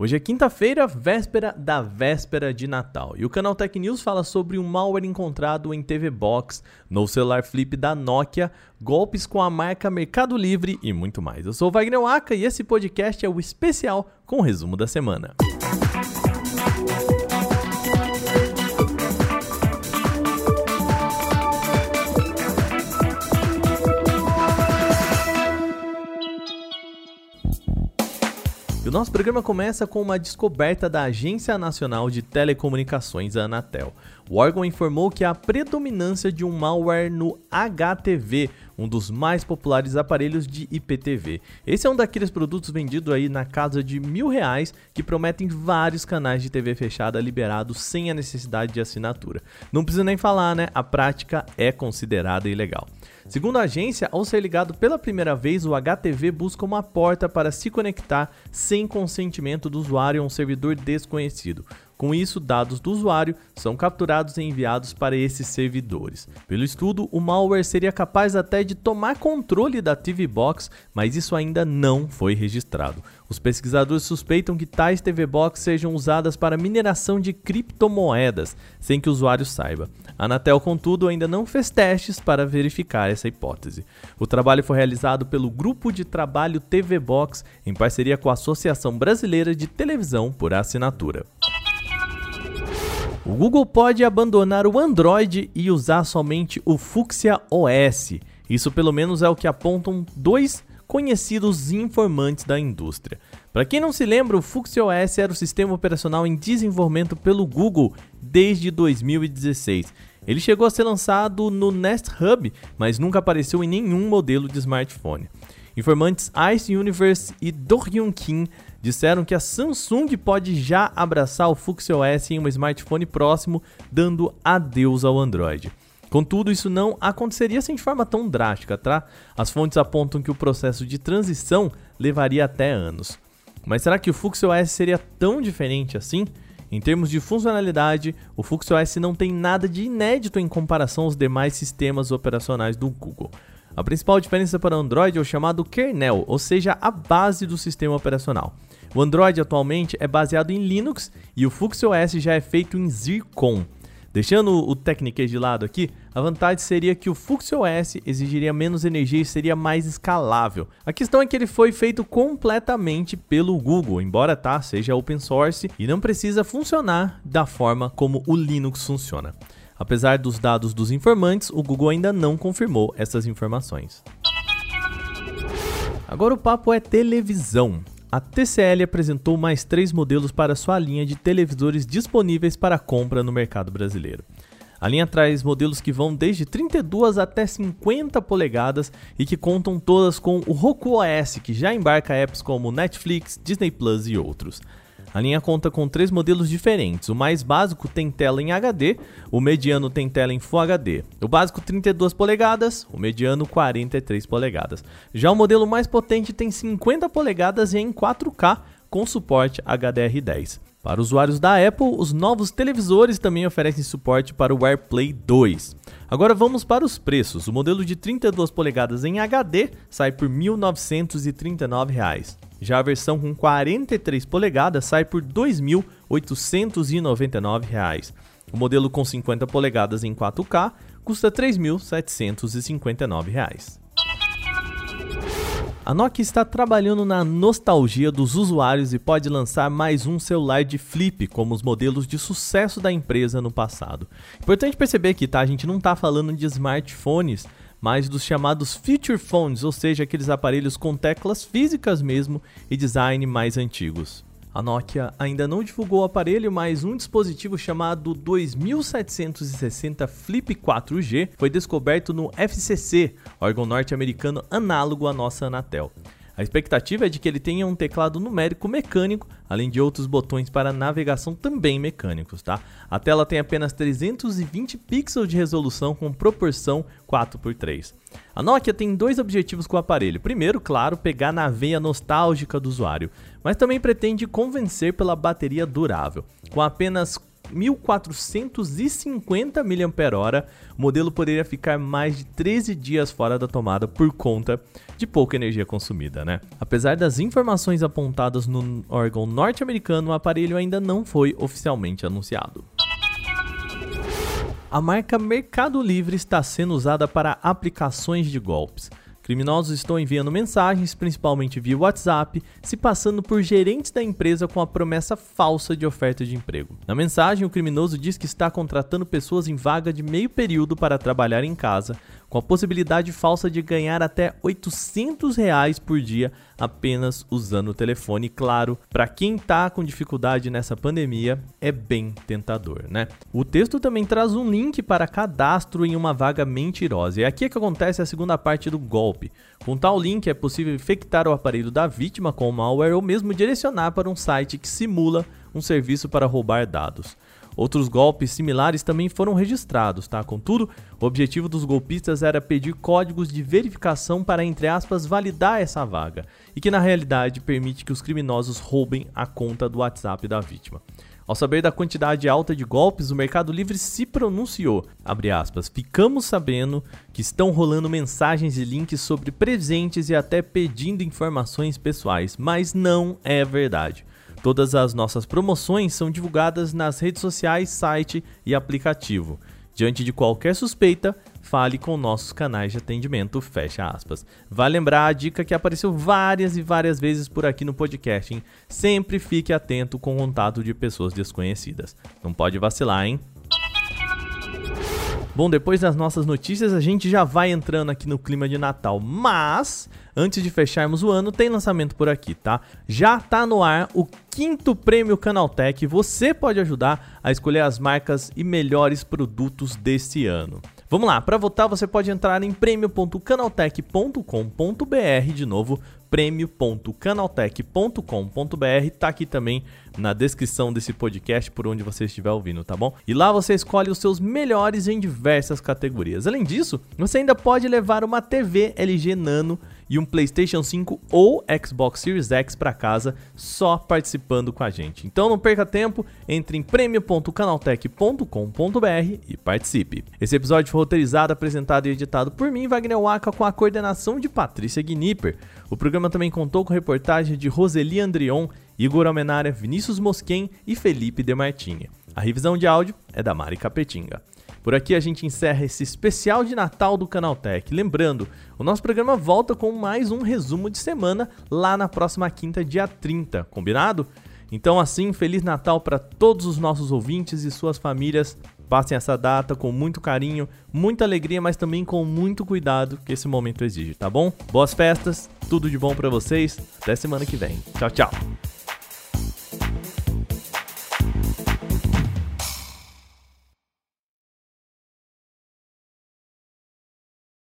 Hoje é quinta-feira, véspera da véspera de Natal, e o canal Tech News fala sobre um malware encontrado em TV Box, no celular flip da Nokia, golpes com a marca Mercado Livre e muito mais. Eu sou Wagner Waka e esse podcast é o especial com o resumo da semana. E o nosso programa começa com uma descoberta da Agência Nacional de Telecomunicações, a Anatel. O órgão informou que há predominância de um malware no HTV, um dos mais populares aparelhos de IPTV. Esse é um daqueles produtos vendidos aí na casa de mil reais que prometem vários canais de TV fechada liberados sem a necessidade de assinatura. Não precisa nem falar, né? A prática é considerada ilegal. Segundo a agência, ao ser ligado pela primeira vez, o HTV busca uma porta para se conectar sem consentimento do usuário a um servidor desconhecido. Com isso, dados do usuário são capturados e enviados para esses servidores. Pelo estudo, o malware seria capaz até de tomar controle da TV Box, mas isso ainda não foi registrado. Os pesquisadores suspeitam que tais TV Box sejam usadas para mineração de criptomoedas, sem que o usuário saiba. A Anatel, contudo, ainda não fez testes para verificar essa hipótese. O trabalho foi realizado pelo Grupo de Trabalho TV Box em parceria com a Associação Brasileira de Televisão por Assinatura. O Google pode abandonar o Android e usar somente o Fuchsia OS. Isso pelo menos é o que apontam dois conhecidos informantes da indústria. Para quem não se lembra, o Fuchsia OS era o sistema operacional em desenvolvimento pelo Google desde 2016. Ele chegou a ser lançado no Nest Hub, mas nunca apareceu em nenhum modelo de smartphone. Informantes Ice Universe e Dohyun Kim disseram que a Samsung pode já abraçar o Fuchsia OS em um smartphone próximo, dando adeus ao Android. Contudo, isso não aconteceria assim de forma tão drástica, tá? As fontes apontam que o processo de transição levaria até anos. Mas será que o Fuchsia OS seria tão diferente assim? Em termos de funcionalidade, o Fuchsia OS não tem nada de inédito em comparação aos demais sistemas operacionais do Google. A principal diferença para Android é o chamado kernel, ou seja, a base do sistema operacional. O Android atualmente é baseado em Linux e o Fuchsia OS já é feito em Zircon. Deixando o Technique de lado aqui, a vantagem seria que o Fuchsia OS exigiria menos energia e seria mais escalável. A questão é que ele foi feito completamente pelo Google, embora tá, seja open source e não precisa funcionar da forma como o Linux funciona. Apesar dos dados dos informantes, o Google ainda não confirmou essas informações. Agora o papo é televisão a TCL apresentou mais três modelos para sua linha de televisores disponíveis para compra no mercado brasileiro. A linha traz modelos que vão desde 32 até 50 polegadas e que contam todas com o Roku OS, que já embarca apps como Netflix, Disney Plus e outros. A linha conta com três modelos diferentes. O mais básico tem tela em HD, o mediano tem tela em Full HD. O básico 32 polegadas, o mediano 43 polegadas. Já o modelo mais potente tem 50 polegadas e em 4K com suporte HDR10. Para usuários da Apple, os novos televisores também oferecem suporte para o AirPlay 2. Agora vamos para os preços. O modelo de 32 polegadas em HD sai por R$ 1.939. Já a versão com 43 polegadas sai por R$ 2.899. O modelo com 50 polegadas em 4K custa R$ 3.759. A Nokia está trabalhando na nostalgia dos usuários e pode lançar mais um celular de flip, como os modelos de sucesso da empresa no passado. Importante perceber que tá, a gente não está falando de smartphones, mas dos chamados feature phones, ou seja, aqueles aparelhos com teclas físicas mesmo e design mais antigos. A Nokia ainda não divulgou o aparelho, mas um dispositivo chamado 2760 Flip 4G foi descoberto no FCC, órgão norte-americano análogo à nossa Anatel. A expectativa é de que ele tenha um teclado numérico mecânico, além de outros botões para navegação também mecânicos, tá? A tela tem apenas 320 pixels de resolução com proporção 4x3. A Nokia tem dois objetivos com o aparelho. Primeiro, claro, pegar na veia nostálgica do usuário, mas também pretende convencer pela bateria durável. Com apenas 1450 mAh, o modelo poderia ficar mais de 13 dias fora da tomada por conta de pouca energia consumida, né? Apesar das informações apontadas no órgão norte-americano, o aparelho ainda não foi oficialmente anunciado. A marca Mercado Livre está sendo usada para aplicações de golpes. Criminosos estão enviando mensagens, principalmente via WhatsApp, se passando por gerentes da empresa com a promessa falsa de oferta de emprego. Na mensagem, o criminoso diz que está contratando pessoas em vaga de meio período para trabalhar em casa, com a possibilidade falsa de ganhar até 800 reais por dia apenas usando o telefone. Claro, para quem está com dificuldade nessa pandemia, é bem tentador, né? O texto também traz um link para cadastro em uma vaga mentirosa. E aqui é que acontece a segunda parte do golpe. Com tal link é possível infectar o aparelho da vítima com malware ou mesmo direcionar para um site que simula um serviço para roubar dados. Outros golpes similares também foram registrados, tá? Contudo, o objetivo dos golpistas era pedir códigos de verificação para, entre aspas, validar essa vaga, e que na realidade permite que os criminosos roubem a conta do WhatsApp da vítima. Ao saber da quantidade alta de golpes, o Mercado Livre se pronunciou, aspas, ficamos sabendo que estão rolando mensagens e links sobre presentes e até pedindo informações pessoais, mas não é verdade. Todas as nossas promoções são divulgadas nas redes sociais, site e aplicativo. Diante de qualquer suspeita, fale com nossos canais de atendimento, fecha aspas. Vale lembrar a dica que apareceu várias e várias vezes por aqui no podcast, hein? Sempre fique atento com o contato de pessoas desconhecidas. Não pode vacilar, hein? Bom, depois das nossas notícias, a gente já vai entrando aqui no clima de Natal, mas antes de fecharmos o ano, tem lançamento por aqui, tá? Já tá no ar o quinto prêmio Canaltech. Você pode ajudar a escolher as marcas e melhores produtos desse ano. Vamos lá, para votar você pode entrar em prêmio.canaltech.com.br de novo, prêmio.canaltech.com.br, tá aqui também na descrição desse podcast por onde você estiver ouvindo, tá bom? E lá você escolhe os seus melhores em diversas categorias. Além disso, você ainda pode levar uma TV LG Nano e um PlayStation 5 ou Xbox Series X para casa só participando com a gente. Então não perca tempo, entre em prêmio.canaltech.com.br e participe. Esse episódio foi roteirizado, apresentado e editado por mim, Wagner Waka, com a coordenação de Patrícia Gnipper. O programa também contou com reportagem de Roseli Andrion, Igor Almenara, Vinícius Mosquen e Felipe Demartinha. A revisão de áudio é da Mari Capetinga. Por aqui a gente encerra esse especial de Natal do Canaltech. Lembrando, o nosso programa volta com mais um resumo de semana lá na próxima quinta, dia 30, combinado? Então, assim, Feliz Natal para todos os nossos ouvintes e suas famílias. Passem essa data com muito carinho, muita alegria, mas também com muito cuidado que esse momento exige, tá bom? Boas festas, tudo de bom para vocês. Até semana que vem. Tchau, tchau.